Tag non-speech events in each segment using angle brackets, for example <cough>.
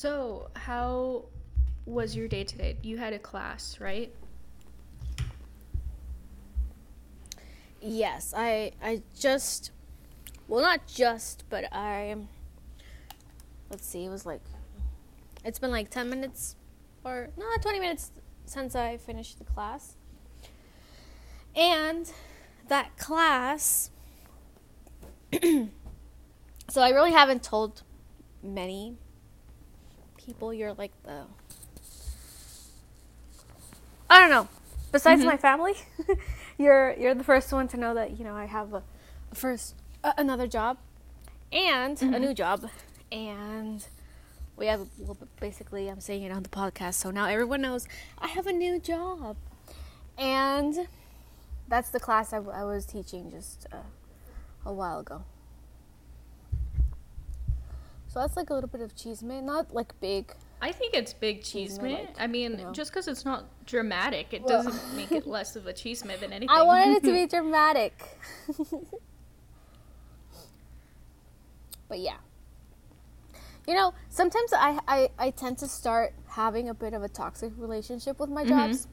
So, how was your day today? You had a class, right? Yes, I I just well not just, but I let's see, it was like it's been like 10 minutes or no, 20 minutes since I finished the class. And that class <clears throat> so I really haven't told many people you're like the I don't know. Besides Mhm. my family, <laughs> you're you're the first one to know that you know I have a, a first uh, another job and a Mhm. new job, and we have well, basically I'm saying it on the podcast, so now everyone knows I have a new job, and that's the class I, w- I was teaching just uh, a while ago. So that's like a little bit of cheese man, not like big. I think it's big Cheese cheese man. like, I mean, you know. just because it's not dramatic, it Well- doesn't make it less of a cheese man than <laughs> anything. I wanted it to be <laughs> dramatic. but yeah. You know, sometimes I, I, I tend to start having a bit of a toxic relationship with my Mhm. jobs.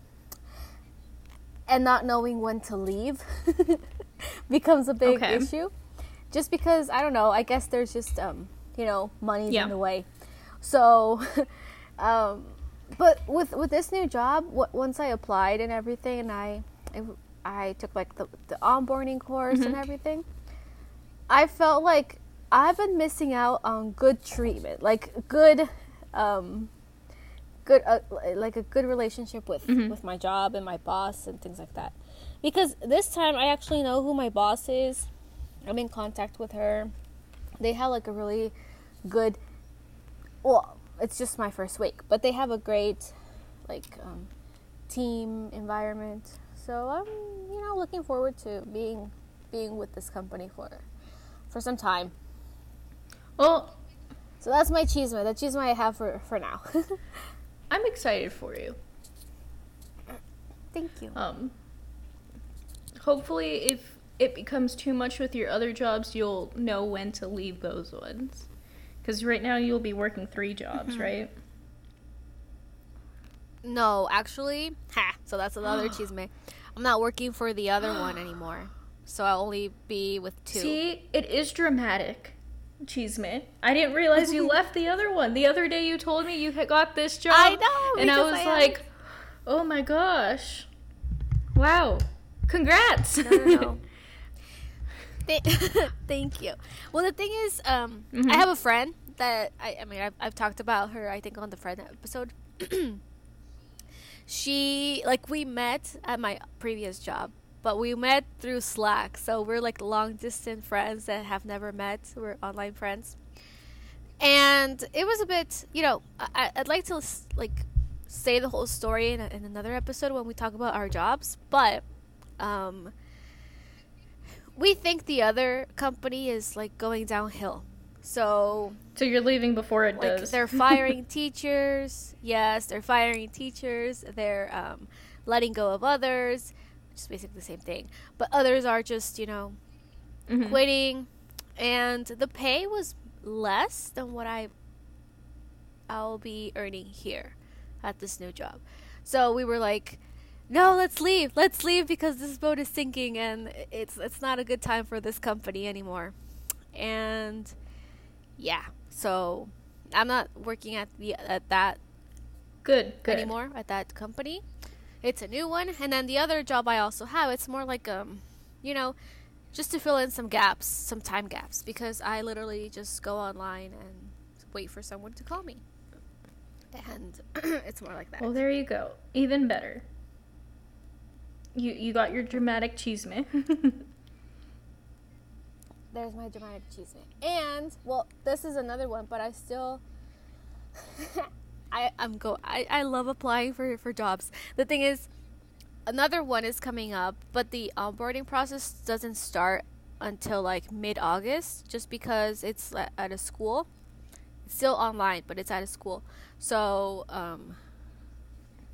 And not knowing when to leave <laughs> becomes a big Okay. issue. Just because, I don't know, I guess there's just, um, you know, money's Yeah. in the way. So, <laughs> um, but with with this new job, once I applied and everything, and I I, I took like the, the onboarding course and Mhm. everything, I felt like I've been missing out on good treatment, like good, um, good uh, like a good relationship with Mhm. with my job and my boss and things like that. Because this time I actually know who my boss is. I'm in contact with her. They have like a really good well, it's just my first week, but they have a great like um, team environment. So I'm, you know, looking forward to being being with this company for for some time. Well, So that's my cheesemate. The cheesemate I have for for now. <laughs> I'm excited for you. Thank you. Um, hopefully, if it becomes too much with your other jobs, you'll know when to leave those ones. Because right now you'll be working three jobs, mm-hmm. right? No, actually, ha. So that's another <gasps> cheesemate. I'm not working for the other one <gasps> anymore. So I'll only be with two. See, it is dramatic. Cheesemate. I didn't realize you <laughs> left the other one. The other day you told me you had got this job. I know, And I was I like, oh my gosh. Wow. Congrats. No, no, no. <laughs> Th- <laughs> Thank you. Well, the thing is, um, Mhm. I have a friend that I, I mean, I've, I've talked about her. I think on the friend episode. <clears throat> she like we met at my previous job, but we met through Slack. So we're like long distance friends that have never met. We're online friends, and it was a bit, you know, I, I'd like to like say the whole story in, a, in another episode when we talk about our jobs, but um, we think the other company is like going downhill. So so you're leaving before it like does. they're firing <laughs> teachers. Yes, they're firing teachers. They're um, letting go of others. Just basically the same thing. But others are just you know Mhm. quitting, and the pay was less than what I I'll be earning here at this new job. So we were like, no, let's leave. Let's leave because this boat is sinking and it's it's not a good time for this company anymore. And yeah, so I'm not working at the at that Good, good. anymore at that company. It's a new one, and then the other job I also have, it's more like um, you know, just to fill in some gaps, some time gaps, because I literally just go online and wait for someone to call me, and <clears throat> it's more like that. Well, there you go. Even better. You you got your dramatic cheesemate. <laughs> There's my dramatic achievement, and well, this is another one, but I still. <laughs> I, I'm go I, I love applying for, for jobs. The thing is another one is coming up, but the onboarding process doesn't start until like mid August just because it's at a school. It's still online, but it's at a school. So, um,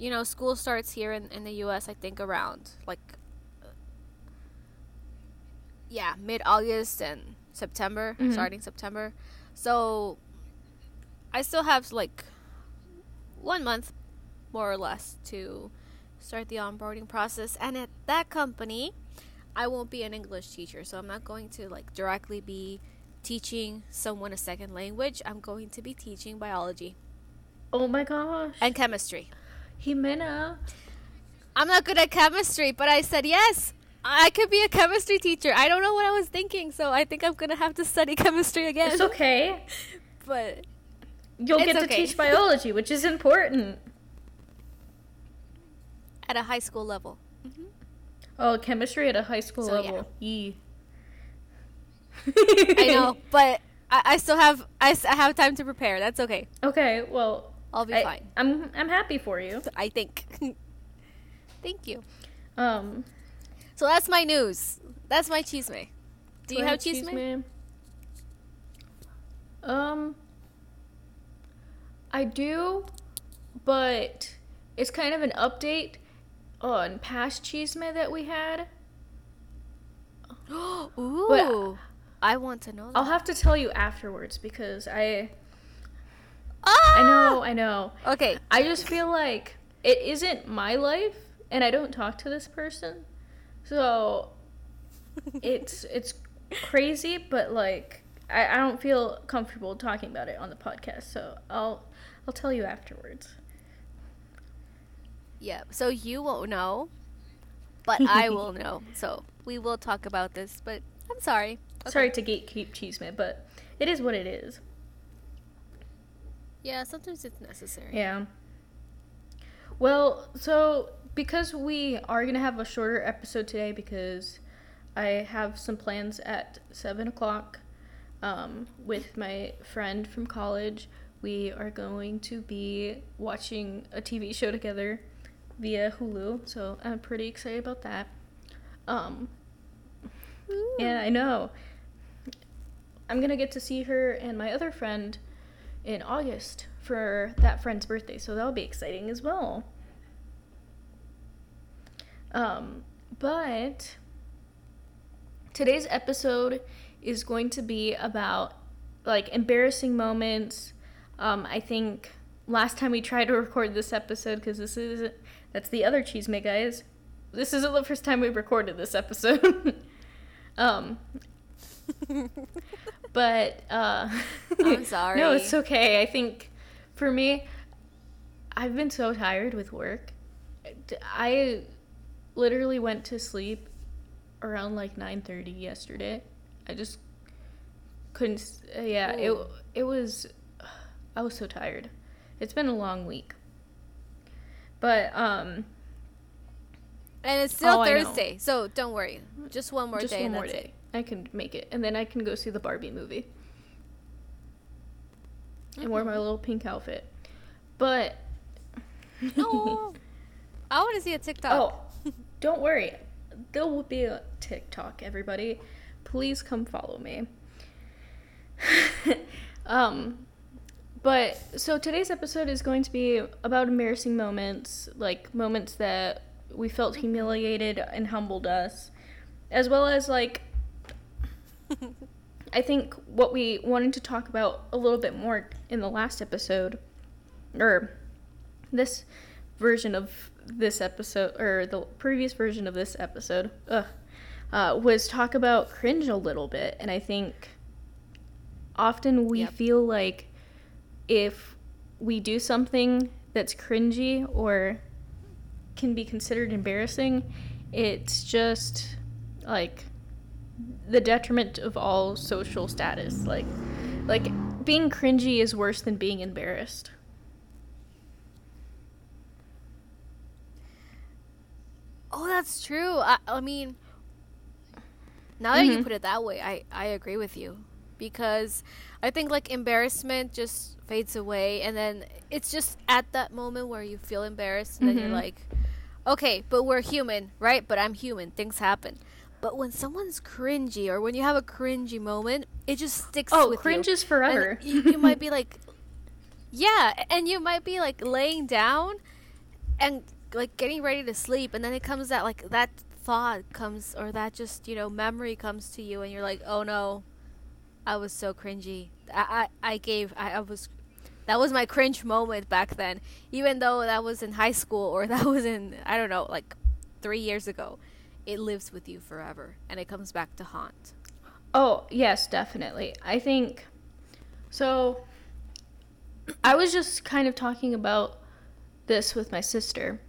you know, school starts here in, in the US, I think around like, uh, yeah, mid August and September, Mhm. starting September. So, I still have like one month, more or less, to start the onboarding process. And at that company, I won't be an English teacher, so I'm not going to like directly be teaching someone a second language. I'm going to be teaching biology Oh my gosh. and chemistry. Ximena. I'm not good at chemistry, but I said yes. I could be a chemistry teacher. I don't know what I was thinking, so I think I'm gonna have to study <laughs> chemistry again. It's okay. <laughs> But You'll get to okay. teach <laughs> biology, which is important. at a high school level. Mm-hmm. Oh, chemistry at a high school So, yeah. level. Yee. I know, but I, I still have I, I have time to prepare. That's okay. Okay, well, I'll be I, fine. I'm I'm happy for you. <laughs> I think. <laughs> Thank you. Um, So that's my news. That's my chisme. Do you have chisme? Um, I do, but it's kind of an update on past chisme that we had. <gasps> Ooh, I want to know. That. I'll have to tell you afterwards because I Ah! I know I know Okay. I just feel like it isn't my life and I don't talk to this person. So <laughs> it's it's crazy, but like I, I don't feel comfortable talking about it on the podcast. So I'll I'll tell you afterwards. Yeah. So you won't know, but I will <laughs> know. So we will talk about this. But I'm sorry. Okay. Sorry to gatekeep Cheesemate, but it is what it is. Yeah. Sometimes it's necessary. Yeah. Well, so because we are gonna have a shorter episode today because I have some plans at seven o'clock um, with my friend from college. We are going to be watching a TV show together via Hulu, so I'm pretty excited about that. Um, Ooh. I know. I'm gonna get to see her and my other friend in August for that friend's birthday, so that'll be exciting as well. Um, but today's episode is going to be about like embarrassing moments. Um, I think last time we tried to record this episode because this is that's the other cheese guys. This isn't the first time we've recorded this episode. <laughs> um, <laughs> but uh, I'm sorry. <laughs> no, it's okay. I think for me, I've been so tired with work. I literally went to sleep around like 9:30 yesterday. I just couldn't uh, yeah, it Ooh. it was I was so tired. It's been a long week. But um and it's still Oh, Thursday, so don't worry. Just one more just day. one more day. I can make it and then I can go see the Barbie movie and wear my little pink outfit. But <laughs> No. <laughs> I want to see a TikTok. Oh, don't worry. There will be a TikTok, everybody. Please come follow me. <laughs> um, but so today's episode is going to be about embarrassing moments, like moments that we felt humiliated and humbled us, as well as like <laughs> I think what we wanted to talk about a little bit more in the last episode, or this version of this episode, or the previous version of this episode, ugh, uh, was talk about cringe a little bit. And I think often we Yep. feel like if we do something that's cringy or can be considered embarrassing, it's just like the detriment of all social status. Like, like being cringy is worse than being embarrassed. Oh, that's true. I, I mean, now that you Mhm. put it that way, I, I agree with you. Because I think, like, embarrassment just fades away. And then it's just at that moment where you feel embarrassed. And then Mhm. you're like, okay, but we're human, right? But I'm human. Things happen. But when someone's cringy or when you have a cringy moment, it just sticks Oh, with cringe you. is forever. You, you might be <laughs> like, yeah, and you might be like laying down and like getting ready to sleep, and then it comes that like that thought comes or that just you know memory comes to you, and you're like, oh no, I was so cringy. I I, I gave I, I was that was my cringe moment back then. Even though that was in high school or <laughs> that was in I don't know, like 3 years ago. It lives with you forever and it comes back to haunt. Oh, yes, definitely. I think so I was just kind of talking about this with my sister.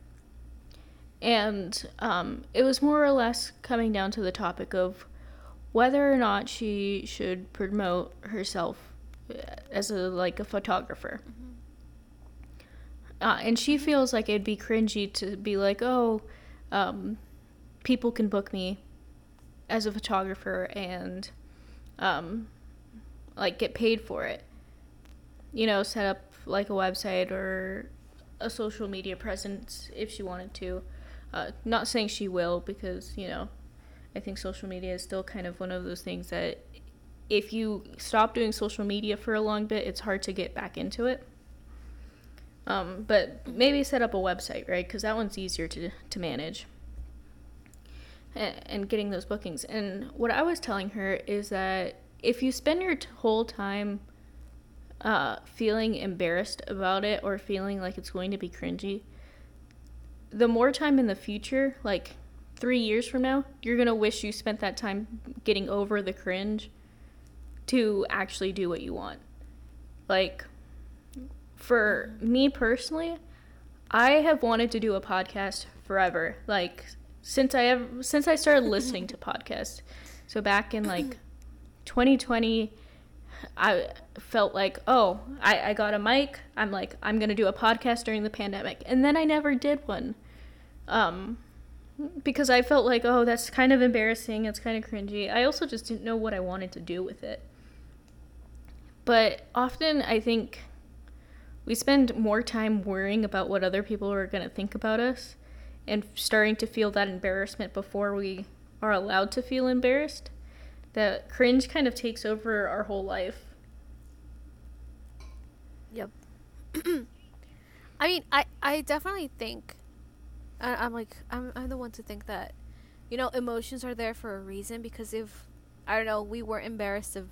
And um, it was more or less coming down to the topic of whether or not she should promote herself uh, as a like a photographer. Mm-hmm. Uh, and she feels like it'd be cringy to be like, oh, um, people can book me as a photographer and um, like get paid for it. You know, set up like a website or a social media presence if she wanted to. Uh, not saying she will because you know, I think social media is still kind of one of those things that if you stop doing social media for a long bit, it's hard to get back into it. Um, but maybe set up a website, right? Because that one's easier to to manage. And, getting those bookings. And what I was telling her is that if you spend your whole time uh, feeling embarrassed about it or feeling like it's going to be cringy, the more time in the future, like three years from now, you're going to wish you spent that time getting over the cringe to actually do what you want. Like, for me personally, I have wanted to do a podcast forever. Like, since I have, since I started listening to podcasts. So back in like 2020, I felt like, oh, I, I got a mic. I'm like, I'm to do a podcast during the pandemic. And then I never did one. Um, because I felt like, oh, that's kind of embarrassing. It's kind of cringy. I also just didn't know what I wanted to do with it. But often I think we spend more time worrying about what other people are to think about us and starting to feel that embarrassment before we are allowed to feel embarrassed that cringe kind of takes over our whole life. Yep. <clears throat> I mean, I I definitely think I, am like I'm I'm the one to think that you know emotions are there for a reason because if I don't know we were embarrassed of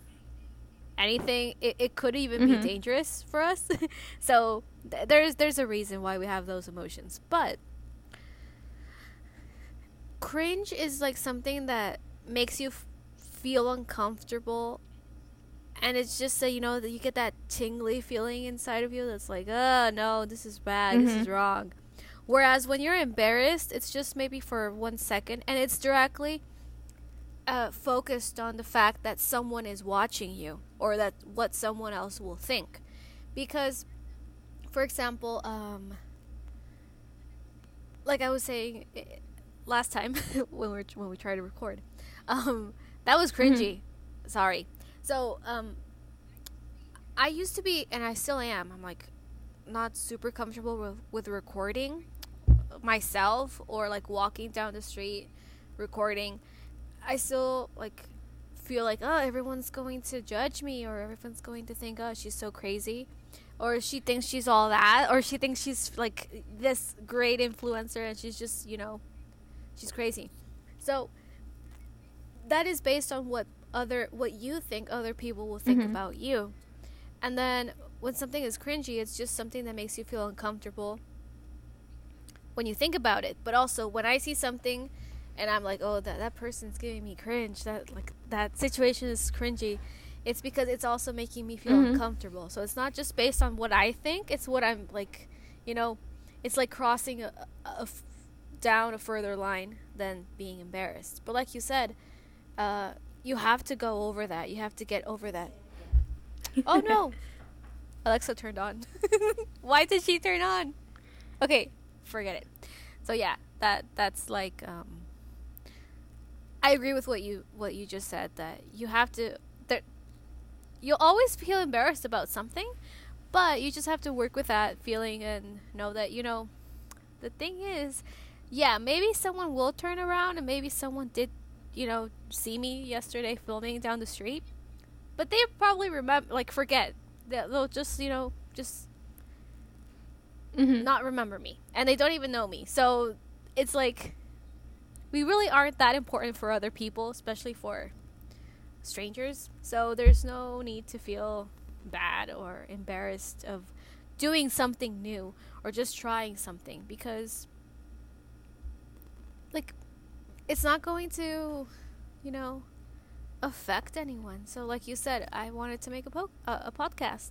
anything it, it could even mm-hmm. be dangerous for us <laughs> so th- there's there's a reason why we have those emotions but cringe is like something that makes you f- feel uncomfortable and it's just so you know that you get that tingly feeling inside of you that's like oh no this is bad mm-hmm. this is mm-hmm. wrong whereas when you're embarrassed it's just maybe for one second and it's directly uh, focused on the fact that someone is watching you or that what someone else will think because for example um, like i was saying eh, last time <laughs> when we when we tried to record um, that was mm-hmm. cringy. Mm-hmm. Sorry. So, um, I used to be, and I still am. I'm like not super comfortable with, with recording myself or like walking down the street recording. I still like feel like oh everyone's going to judge me or everyone's going to think oh she's so crazy or she thinks she's all that or she thinks she's like this great influencer and she's just you know she's crazy so that is based on what other what you think other people will think mm-hmm. about you. And then when something is cringy, it's just something that makes you feel uncomfortable when you think about it. But also when I see something and I'm like, "Oh, that that person's giving me cringe. That like that situation is cringy." It's because it's also making me feel mm-hmm. uncomfortable. So it's not just based on what I think, it's what I'm like, you know, it's like crossing a, a, a down a further line than being embarrassed. But like you said, uh, you have to go over that. You have to get over that. oh no! <laughs> Alexa turned on. <laughs> Why did she turn on? Okay, forget it. So yeah, that that's like um, I agree with what you what you just said that you have to that you'll always feel embarrassed about something, but you just have to work with that feeling and know that you know the thing is, yeah, maybe someone will turn around and maybe someone did you know, see me yesterday filming down the street. But they probably remember, like, forget. They'll just, you know, just mm-hmm. not remember me. And they don't even know me. So it's like, we really aren't that important for other people, especially for strangers. So there's no need to feel bad or embarrassed of doing something new or just trying something because like it's not going to you know affect anyone. So like you said i wanted to make a, po- uh, a podcast.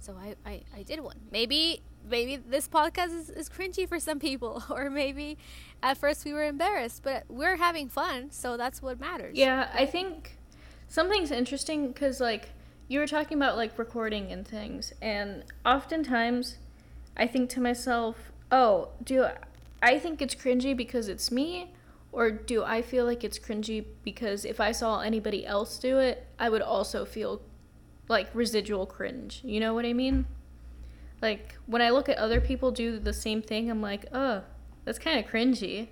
So I, I i did one. Maybe maybe this podcast is, is cringy for some people <laughs> or maybe at first we were embarrassed but we're having fun so that's what matters. Yeah, I think something's interesting because, like, you were talking about, like, recording and things, and oftentimes I think to myself, oh, do I think it's cringy because it's me? Or do I feel like it's cringy because if I saw anybody else do it, I would also feel like residual cringe? You know what I mean? Like, when I look at other people do the same thing, I'm like, oh, that's kind of cringy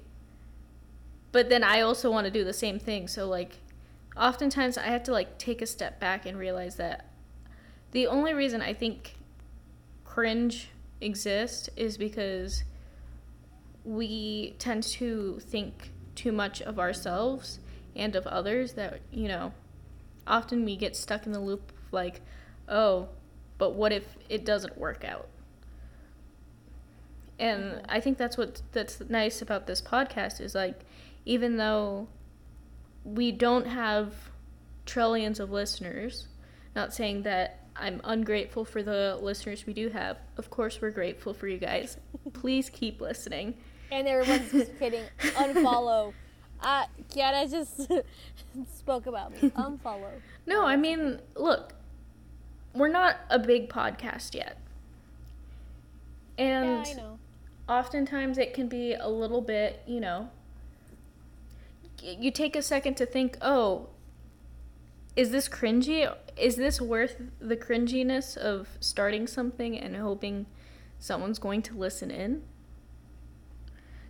but then I also want to do the same thing. So like oftentimes I have to like take a step back and realize that the only reason I think cringe exists is because we tend to think too much of ourselves and of others that, you know, often we get stuck in the loop of like, oh, but what if it doesn't work out? And I think that's what that's nice about this podcast is like even though we don't have trillions of listeners, not saying that I'm ungrateful for the listeners we do have. Of course, we're grateful for you guys. <laughs> Please keep listening. And everyone's just kidding. <laughs> Unfollow. Uh, Kiara just <laughs> spoke about me. Unfollow. No, I mean, look, we're not a big podcast yet. And yeah, I know. oftentimes it can be a little bit, you know, you take a second to think, oh, is this cringy? Is this worth the cringiness of starting something and hoping someone's going to listen in?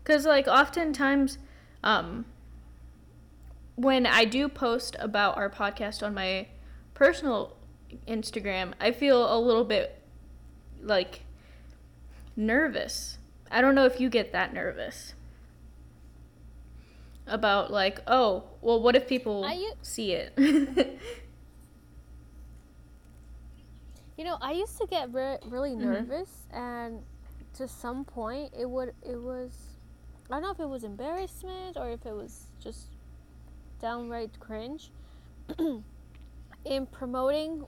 Because, like, oftentimes, um, when I do post about our podcast on my personal Instagram, I feel a little bit like nervous. I don't know if you get that nervous about like, oh, well, what if people I see it? <laughs> You know, I used to get re- really Mhm. nervous, and to some point, it would it was I don't know if it was embarrassment or if it was just downright cringe <clears throat> in promoting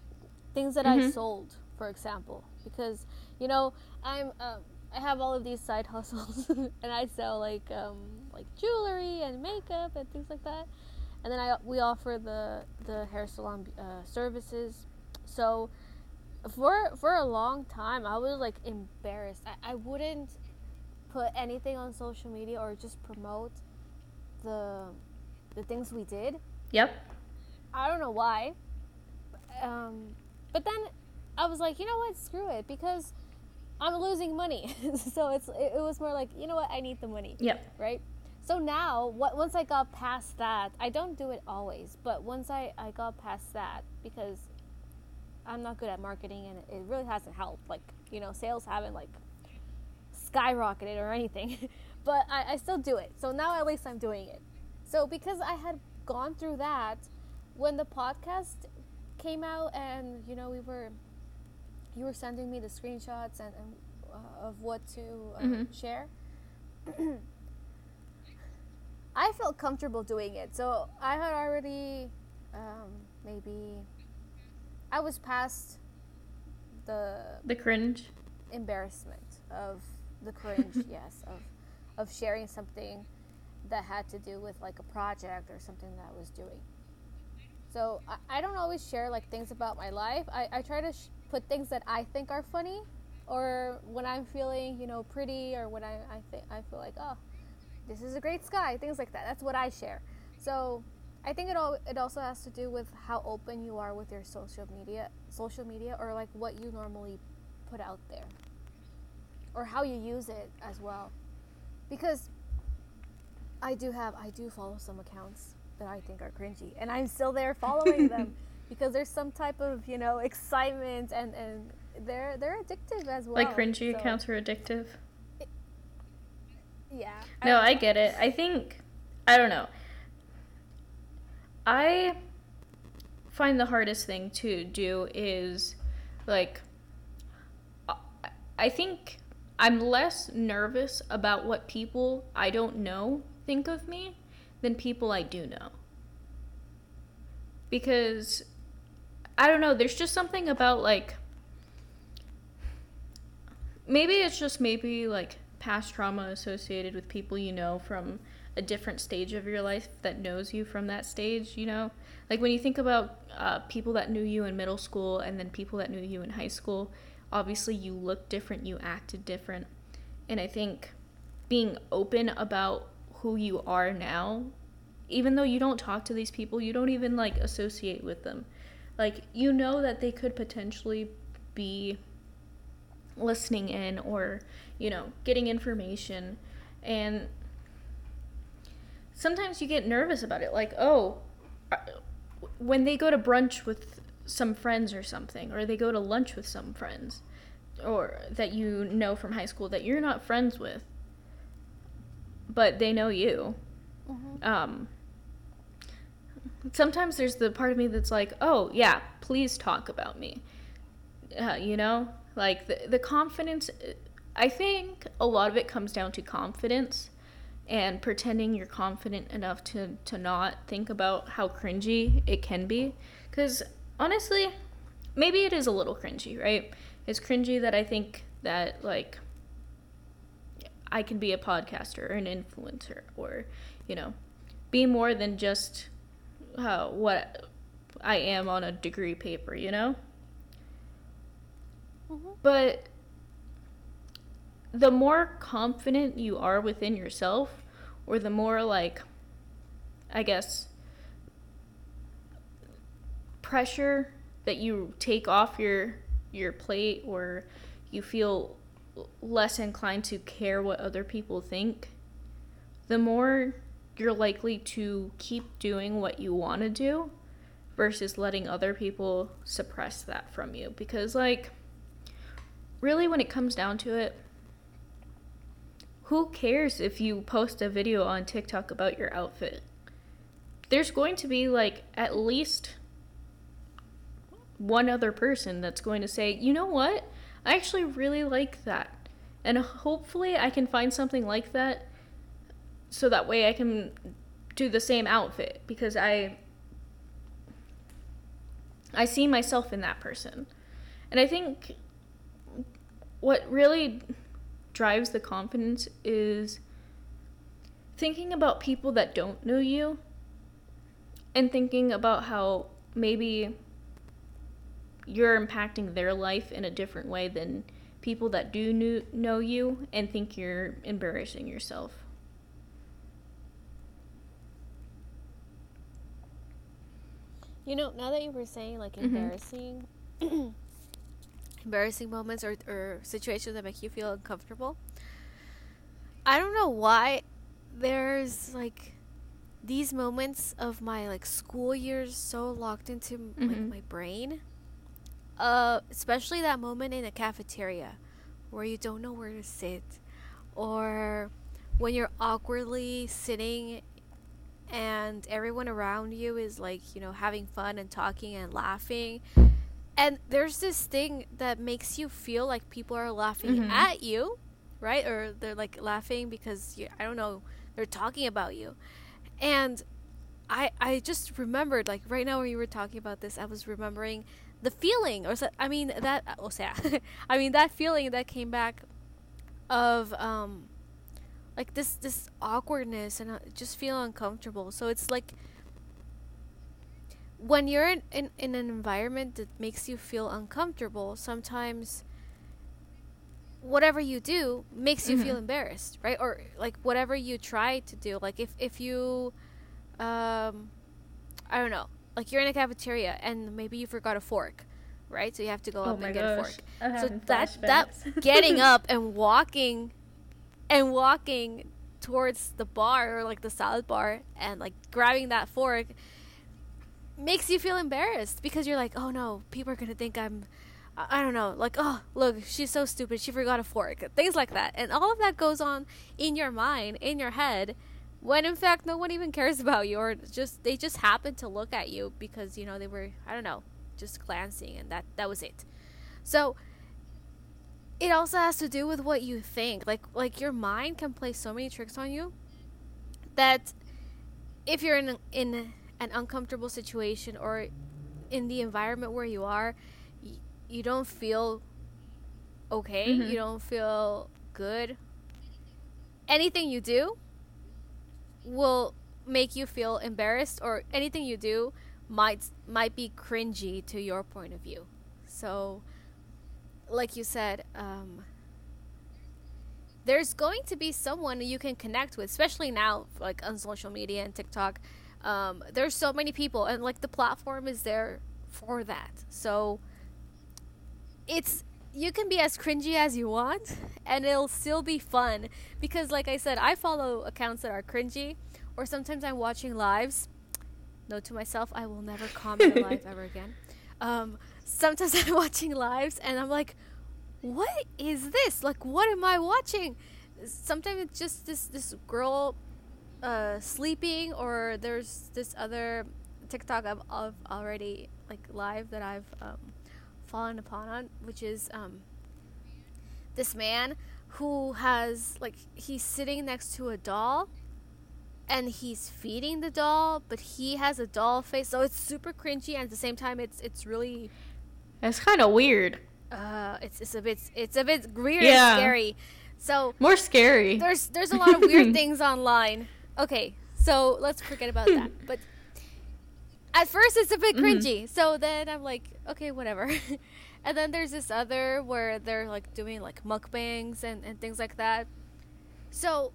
things that I Mhm. sold, for example, because you know I'm um, I have all of these side <laughs> hustles, and I sell like um, like jewelry and makeup and things like that, and then I we offer the the hair salon uh, services, so for for a long time i was like embarrassed. I, I wouldn't put anything on social media or just promote the the things we did? Yep. i don't know why. Um, but then i was like you know what? Screw it because i'm losing money. <laughs> So it's it, it was more like you know what? I need the money. Yep. right? So now what once i got past that i don't do it always but once i i got past that because i'm not good at marketing and it really hasn't helped. Like you know sales haven't like skyrocketed or anything <laughs> but I, I still do it so now at least i'm doing it so because i had gone through that when the podcast came out and you know we were you were sending me the screenshots and, and uh, of what to uh, Mhm. share <clears throat> I felt comfortable doing it. So I had already um, maybe I was past the The cringe. embarrassment of the cringe, <laughs> yes, of of sharing something that had to do with like a project or something that I was doing. So I, I don't always share like things about my life. I, I try to sh- put things that I think are funny or when I'm feeling, you know, pretty or when I, I think I feel like, oh, this is a great sky, things like that. That's what I share. So I think it all it also has to do with how open you are with your social media social media or like what you normally put out there. Or how you use it as well. Because I do have I do follow some accounts that I think are cringy and I'm still there following them <laughs> because there's some type of, you know, excitement and and they're they're addictive as well. like cringy So, accounts are addictive. Yeah. No, I get it. I think I don't know. I find the hardest thing to do is Like, I think I'm less nervous about what people I don't know think of me than people I do know. Because I don't know, there's just something about like maybe it's just maybe like past trauma associated with people you know from a different stage of your life that knows you from that stage, you know? Like when you think about uh, people that knew you in middle school and then people that knew you in high school, obviously you looked different, you acted different. And I think being open about who you are now, even though you don't talk to these people, you don't even like associate with them. Like you know that they could potentially be listening in or, you know, getting information and sometimes you get nervous about it like, "Oh, uh, when they go to brunch with some friends or something or they go to lunch with some friends or that you know from high school that you're not friends with but they know you. Mm-hmm. um, sometimes there's the part of me that's like oh yeah please talk about me. Uh, you know? Like the, the confidence i think a lot of it comes down to confidence and pretending you're confident enough to to not think about how cringy it can be. Cuz honestly maybe it is a little cringy right it's cringy that i think that like i can be a podcaster or an influencer or you know be more than just uh, what i am on a degree paper you know mm-hmm. but the more confident you are within yourself or the more like I guess pressure that you take off your your plate or you feel less inclined to care what other people think, the more you're likely to keep doing what you want to do versus letting other people suppress that from you. Because, like, really, when it comes down to it, who cares if you post a video on TikTok about your outfit? There's going to be like at least one other person that's going to say, you know what? I actually really like that. And hopefully I can find something like that so that way I can do the same outfit because I I see myself in that person. And I think what really drives the confidence is thinking about people that don't know you and thinking about how maybe you're impacting their life in a different way than people that do know you and think you're embarrassing yourself. You know, now that you were saying like mm-hmm. embarrassing, <clears throat> embarrassing moments or, or situations that make you feel uncomfortable. I don't know why there's like these moments of my like school years so locked into mm-hmm. like my brain. Uh, especially that moment in a cafeteria where you don't know where to sit or when you're awkwardly sitting and everyone around you is like, you know, having fun and talking and laughing. And there's this thing that makes you feel like people are laughing mm-hmm. at you right? Or they're like laughing because you, i don't know they're talking about you. And i i just remembered like right now when you were talking about this i was remembering the feeling or i mean that oh yeah <laughs> i mean that feeling that came back of um like this this awkwardness and uh, just feel uncomfortable so it's like when you're in, in, in an environment that makes you feel uncomfortable, sometimes whatever you do makes you mm-hmm. feel embarrassed, right? Or like whatever you try to do, like if if you, um, I don't know, like you're in a cafeteria and maybe you forgot a fork, right? So you have to go oh up and get gosh. a fork. so that that <laughs> getting up and walking, and walking towards the bar or like the salad bar and like grabbing that fork makes you feel embarrassed because you're like, oh no, people are gonna think I'm, I don't know, like, oh look, she's so stupid, she forgot a fork, things like that, and all of that goes on in your mind, in your head, when in fact no one even cares about you, or just they just happen to look at you because you know they were, I don't know, just glancing, and that that was it. So it also has to do with what you think. Like like your mind can play so many tricks on you that if you're in in an uncomfortable situation or in the environment where you are, y- you don't feel okay. Mhm. You don't feel good. Anything you do will make you feel embarrassed or anything you do might might be cringy to your point of view. So like you said, um, there's going to be someone you can connect with, especially now, like on social media and TikTok. Um, there's so many people, and like the platform is there for that. So it's you can be as cringy as you want, and it'll still be fun because, like I said, I follow accounts that are cringy, or sometimes I'm watching lives. Note to myself, I will never comment on live ever <laughs> again. Um, sometimes <laughs> I'm watching lives and I'm like, what is this? Like, what am I watching? Sometimes it's just this this girl uh, sleeping, or there's this other TikTok I've, I've already like live that I've um, fallen upon on, which is um, this man who has like he's sitting next to a doll and he's feeding the doll, but he has a doll face, so it's super cringy and at the same time it's it's really It's kind of weird. uh it's it's a bit it's a bit weird Yeah. and scary. So More scary. there's there's a lot of weird <laughs> things online. Okay, so let's forget about that. But at first it's a bit Mhm. cringy. So then I'm like, okay, whatever. <laughs> and then there's this other where they're like doing like mukbangs and, and things like that. So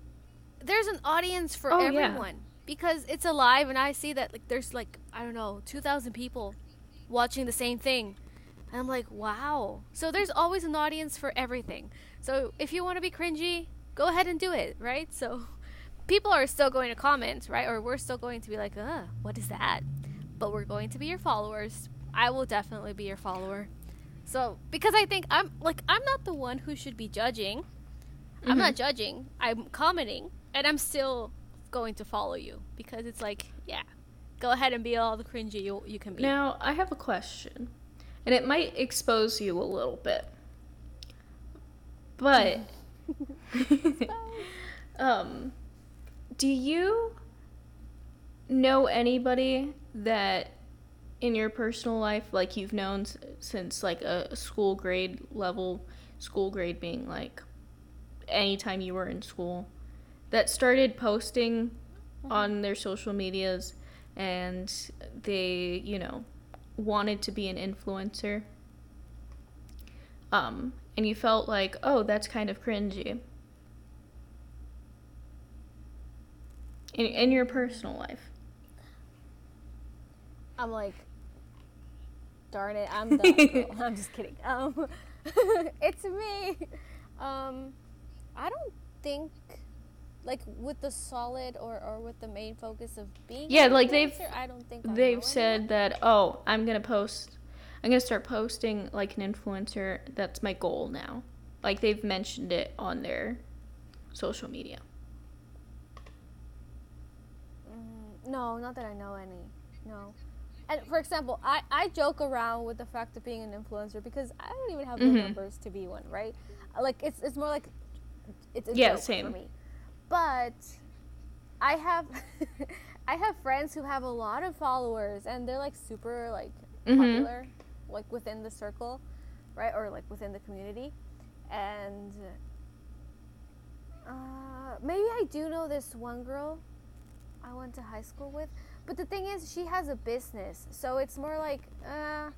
there's an audience for Oh, yeah. everyone because it's alive and I see that like there's like I don't know, 2000 people watching the same thing. And I'm like, wow. So there's always an audience for everything. So if you want to be cringy, go ahead and do it, right? So <laughs> people are still going to comment, right? Or we're still going to be like, uh, what is that? But we're going to be your followers. I will definitely be your follower. So because I think I'm like I'm not the one who should be judging. I'm Mhm. not judging. I'm commenting and I'm still going to follow you because it's like, yeah. Go ahead and be all the cringy you, you can be. Now, I have a question, and it might expose you a little bit. But, <laughs> <laughs> um, do you know anybody that in your personal life, like you've known since like a school grade level, school grade being like anytime you were in school, that started posting on their social medias and they, you know, wanted to be an influencer. Um, and you felt like, oh, that's kind of cringy. In, in your personal life. I'm like, darn it, I'm <laughs> that girl. I'm just kidding. Um, <laughs> it's me. Um, I don't think, like, with the solid or, or with the main focus of being. Yeah, like, they've- I don't think I They've said that, oh, I'm going to post, I'm going to start posting like an influencer. That's my goal now. Like, they've mentioned it on their social media. Mm, no, not that I know any. No. And for example, I, I joke around with the fact of being an influencer because I don't even have the Mhm. numbers to be one, right? Like it's it's more like it's a Yeah, joke same. for me. But I have <laughs> I have friends who have a lot of followers and they're like super like Mhm. popular like within the circle, right? Or like within the community. And uh, maybe I do know this one girl I went to high school with. But the thing is, she has a business, so it's more like, uh,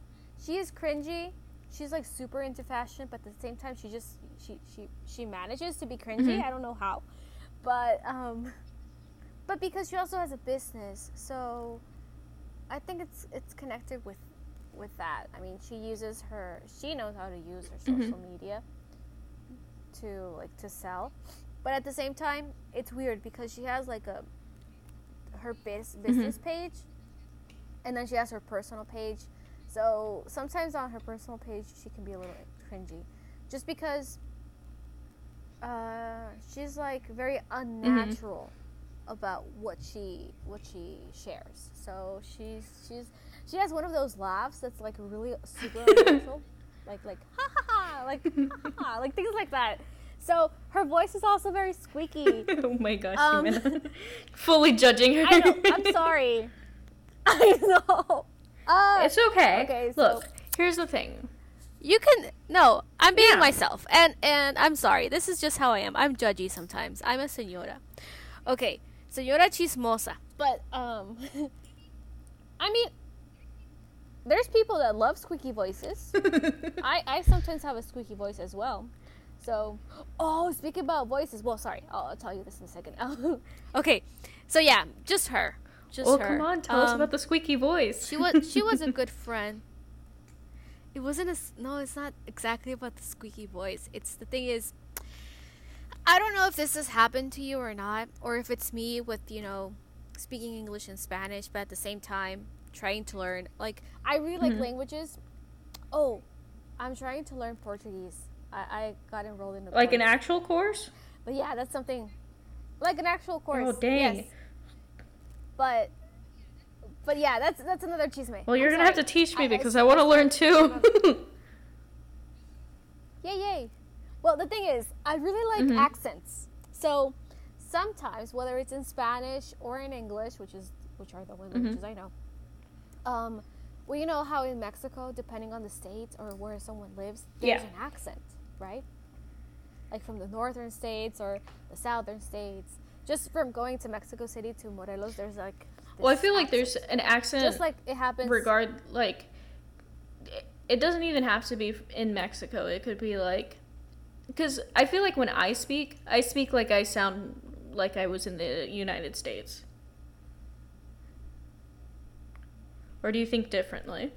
she is cringy. She's like super into fashion, but at the same time, she just she she she manages to be cringy. Mhm. I don't know how, but um, but because she also has a business, so I think it's it's connected with with that. I mean, she uses her she knows how to use her Mhm. social media to like to sell, but at the same time, it's weird because she has like a her biz- business page and then she has her personal page. So sometimes on her personal page she can be a little cringy. Just because uh, she's like very unnatural about what she what she shares. So she's she's she has one of those laughs that's like really super <laughs> unnatural. Like like ha ha ha, like ha ha, like things like that. So her voice is also very squeaky. <laughs> oh my gosh, Um, <laughs> fully judging her. I know. I'm sorry. <laughs> I know. Uh, It's okay. Okay, so- Look, here's the thing. You can no. I'm being Yeah. myself, and and I'm sorry. This is just how I am. I'm judgy sometimes. I'm a señora. Okay, señora chismosa. But um, I mean, there's people that love squeaky voices. I I sometimes have a squeaky voice as well. So, oh, speaking about voices. Well, sorry. I'll, I'll tell you this in a second. <laughs> okay, so yeah, just her. Just well, her. come on, tell us Um, about the squeaky voice. she was she was a <laughs> good friend. It wasn't a no. It's not exactly about the squeaky voice. It's the thing is, I don't know if this has happened to you or not, or if it's me with you know speaking English and Spanish, but at the same time trying to learn. Like I really like Mhm. languages. Oh, I'm trying to learn Portuguese. I, I got enrolled in the like an actual course? But yeah, that's something like an actual course. Oh, dang. Yes. But but yeah, that's that's another chisme. Well, you're I'm gonna have to teach me I- I because s- I, want to learn too. <laughs> Yay, yay. Well, the thing is, I really like Mhm. accents. So sometimes, whether it's in Spanish or in English, which is which are the Mhm. languages I know, um, well, you know how in Mexico, depending on the state or where someone lives, there's Yeah. an accent, right? Like from the northern states or the southern states. Just from going to Mexico City to Morelos, there's like. well, I feel like there's an accent just like it happens. regard like it doesn't even have to be in Mexico. It could be like because I feel like when I speak, I speak like I sound like I was in the United States. Or do you think differently?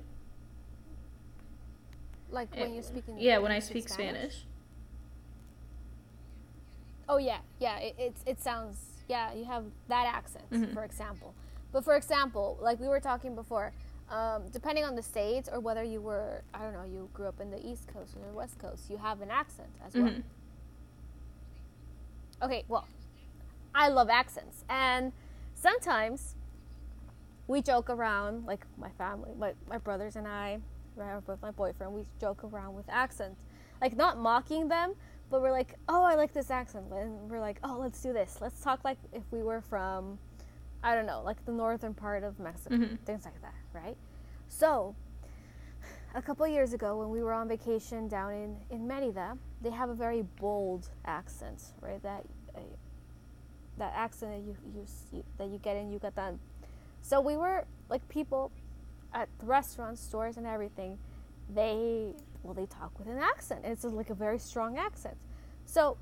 like when you speak in Yeah, when I speak Spanish. Oh yeah, yeah. It it's, it sounds yeah. You have that accent, Mhm. for example. But for example, like we were talking before, um, depending on the states or whether you were I don't know, you grew up in the East Coast or the West Coast, you have an accent as well. Mhm. Okay, well, I love accents, and sometimes we joke around, like my family, my my brothers and I, right, with my boyfriend, we joke around with accents, like not mocking them, but we're like, oh, I like this accent, and we're like, oh, let's do this. Let's talk like if we were from, I don't know, like the northern part of Mexico, Mhm. things like that, right? So, a couple years ago when we were on vacation down in in Merida, they have a very bold accent, right? That uh, that accent that you, you you that you get in Yucatan. So we were like people at the restaurants, stores, and everything. They well, they talk with an accent. It's like a very strong accent. So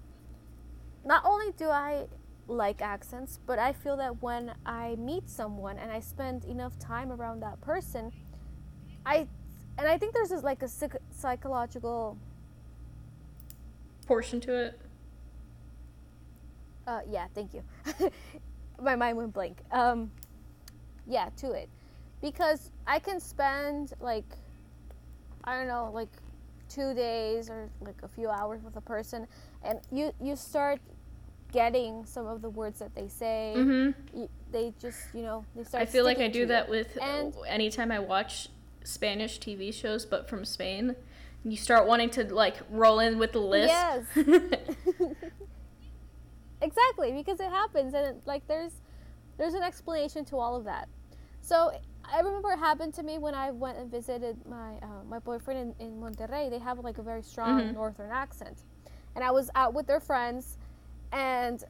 not only do I like accents, but I feel that when I meet someone and I spend enough time around that person, I and I think there's this, like a psych- psychological Portion to it. Uh, yeah, thank you. <laughs> My mind went blank. Um, yeah, to it, because I can spend like, I don't know, like two days or like a few hours with a person, and you you start getting some of the words that they say. Mhm. You, they just you know they start. I feel like I do that with And- anytime I watch Spanish TV shows, but from Spain. You start wanting to like roll in with the list. Yes. <laughs> <laughs> exactly because it happens and it, like there's there's an explanation to all of that so i remember it happened to me when i went and visited my uh, my boyfriend in, in monterrey they have like a very strong Mhm. northern accent and i was out with their friends and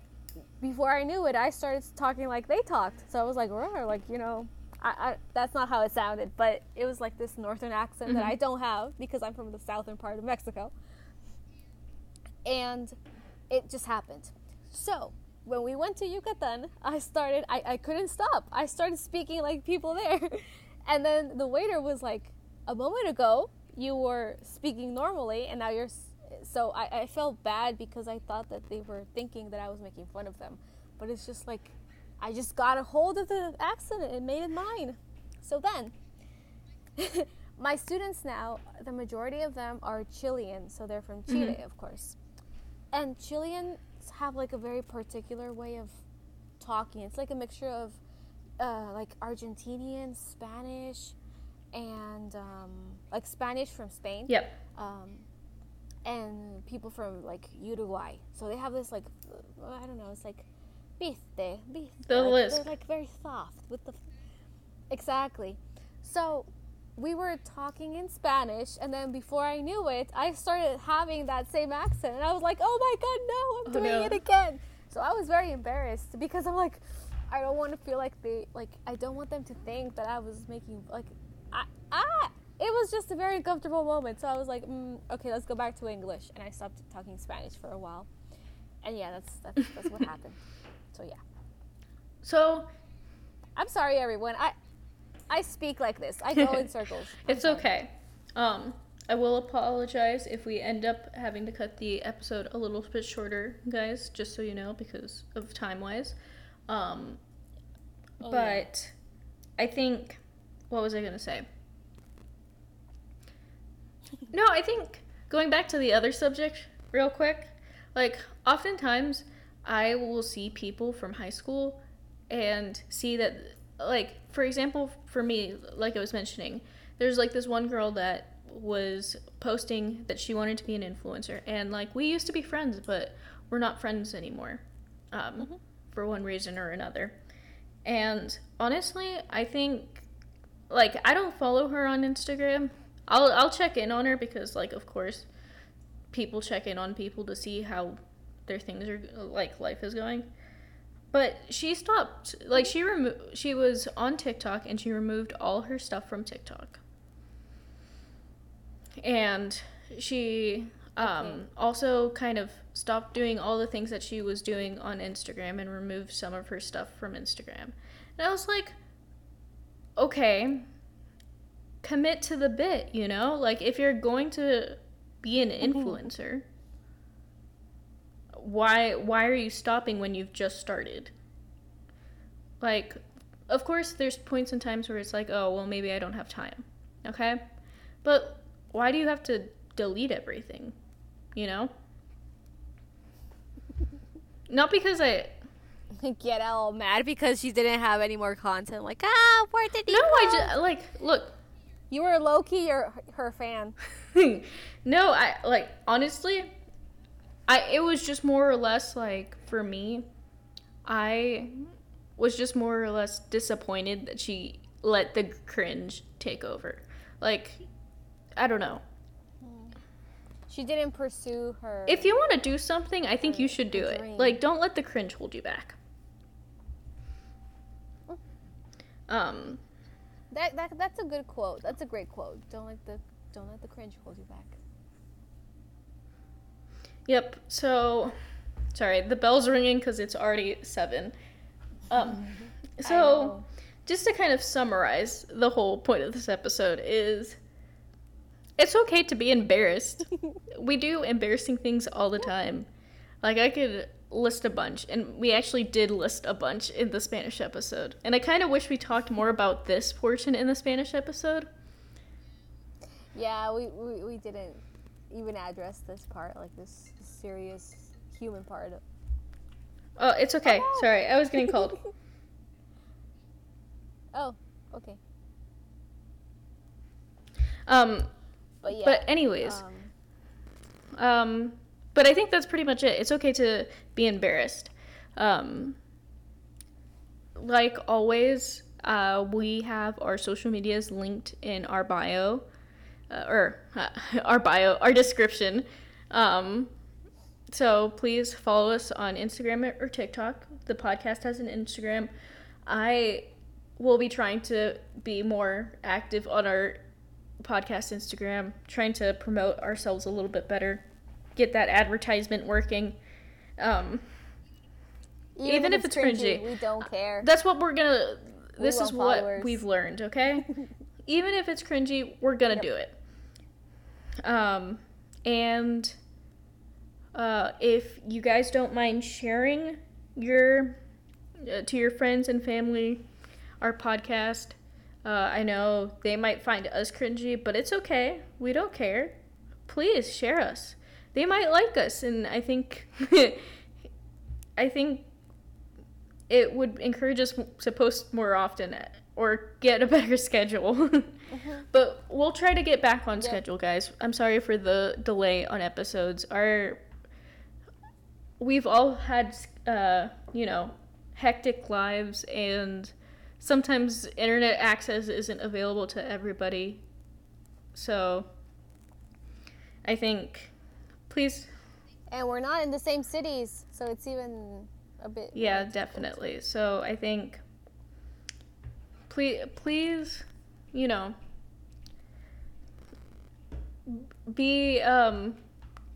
before i knew it i started talking like they talked so i was like "Roar," like you know I, I, that's not how it sounded but it was like this northern accent that Mhm. i don't have because i'm from the southern part of mexico and it just happened. So when we went to Yucatan, I started. I, I couldn't stop. I started speaking like people there, <laughs> and then the waiter was like, "A moment ago, you were speaking normally, and now you're." So I, I felt bad because I thought that they were thinking that I was making fun of them, but it's just like I just got a hold of the accent and made it mine. So then. <laughs> my students now, the majority of them are Chilean, so they're from Chile, Mhm. of course. And Have like a very particular way of talking. It's like a mixture of uh, like Argentinian, Spanish, and um, like Spanish from Spain. Yep. um, and people from like Uruguay. So they have this like I don't know, it's like viste, viste. The like, lisp. They're like very soft with the exactly. So we were talking in Spanish, and then before I knew it, I started having that same accent, and I was like, "Oh my god, no! I'm Oh, doing no. it again." So I was very embarrassed because I'm like, I don't want to feel like they like I don't want them to think that I was making like I ah. It was just a very uncomfortable moment, so I was like, mm, "Okay, let's go back to English," and I stopped talking Spanish for a while. And yeah, that's that's, that's what <laughs> happened. So yeah, So I'm sorry, everyone. I I speak like this. I go in <laughs> circles. It's okay. Um, I will apologize if we end up having to cut the episode a little bit shorter, guys. Just so you know, because of time wise. Um, Oh, yeah. but I think what was I gonna say? No, I think going back to the other subject real quick, like oftentimes I will see people from high school and see that like for example for me like I was mentioning, there's like this one girl that was posting that she wanted to be an influencer and like we used to be friends but we're not friends anymore. Um for one reason or another. And honestly, I think like I don't follow her on Instagram. I'll I'll check in on her because like of course people check in on people to see how their things are like life is going. But she stopped like she removed she was on TikTok and she removed all her stuff from TikTok. And she um, Okay. also kind of stopped doing all the things that she was doing on Instagram and removed some of her stuff from Instagram. And I was like, okay, commit to the bit, you know? Like, if you're going to be an influencer, why why are you stopping when you've just started? Like, of course, there's points and times where it's like, oh, well, maybe I don't have time, okay? But why do you have to delete everything? You know? Not because I <laughs> get all mad because she didn't have any more content. Like, ah, where did he no, go? I just like look. You were low key your her fan. <laughs> no, I like honestly, I it was just more or less like for me, I was just more or less disappointed that she let the cringe take over. Like, I don't know. She didn't pursue her. If you want to do something, I think you should do it. Like, don't let the cringe hold you back. Um, that, that that's a good quote. That's a great quote. Don't let the don't let the cringe hold you back. Yep. So, sorry, the bell's ringing because it's already seven. Um, so just to kind of summarize the whole point of this episode is, it's okay to be embarrassed. <laughs> we do embarrassing things all the time. Like I could list a bunch, and we actually did list a bunch in the Spanish episode. And I kind of wish we talked more about this portion in the Spanish episode. Yeah, we, we we didn't even address this part, like this serious human part. of- Oh, it's okay. Oh. Sorry, I was getting cold. <laughs> <laughs> Oh, okay. Um, But yeah. but anyways. um, Um, but I think that's pretty much it. It's okay to be embarrassed. Um, like always, uh, we have our social medias linked in our bio, uh, or uh, <laughs> our bio, our description. Um, so please follow us on Instagram or TikTok. The podcast has an Instagram. I will be trying to be more active on our podcast Instagram, trying to promote ourselves a little bit better, get that advertisement working. Um, even if it's cringy. we don't care. that's what we're gonna. We This is what followers. we've learned. Okay, <laughs> even if it's cringy, we're gonna Yep. do it. Um, and uh, if you guys don't mind sharing your uh, to your friends and family our podcast. Uh, I know they might find us cringy, but it's okay. We don't care. Please share us. They might like us, and I think, <laughs> I think, it would encourage us to post more often or get a better <laughs> schedule. But we'll try to get back on Yeah. schedule, guys. I'm sorry for the delay on episodes. Our we've all had uh, you know, hectic lives and sometimes internet access isn't available to everybody. So I think please And we're not in the same cities, so it's even a bit. yeah, definitely. So I think please please, you know, be um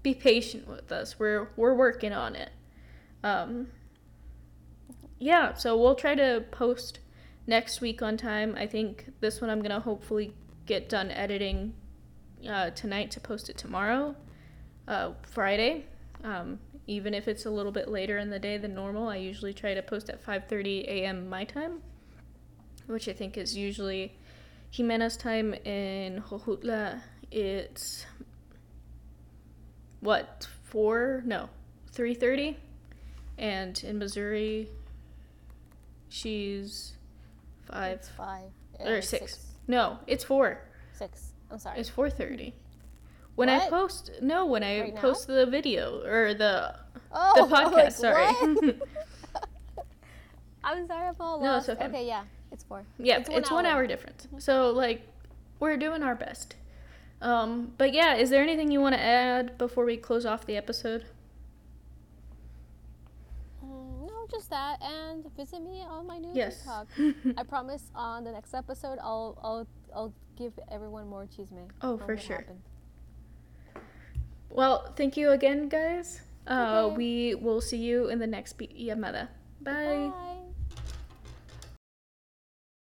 be patient with us. We're we're working on it. Um yeah, so we'll try to post next week on time. I think this one I'm going to hopefully get done editing uh, tonight to post it tomorrow, uh, Friday. Um, even if it's a little bit later in the day than normal, I usually try to post at 5:30 a.m. my time, which I think is usually Ximena's time in Jojutla. It's what four? No, 3:30, and in Missouri, she's five It's five. or uh, six. No, it's four. Six. I'm sorry. It's 4:30. When I post no, when I Right now? post the video or the oh, the <laughs> podcast, like, sorry. <laughs> <laughs> I'm sorry, I'm all No, it's okay. Okay, yeah, it's four. yeah, it's one, hour. difference. So like we're doing our best. Um, but yeah, is there anything you want to add before we close off the episode? Mm, no, just that, and visit me on my new Yes. TikTok. <laughs> I promise on the next episode, I'll I'll I'll give everyone more chisme. Oh, for sure. happened. Well, thank you again, guys. Uh, Okay. we will see you in the next be- llamada. Bye. Bye.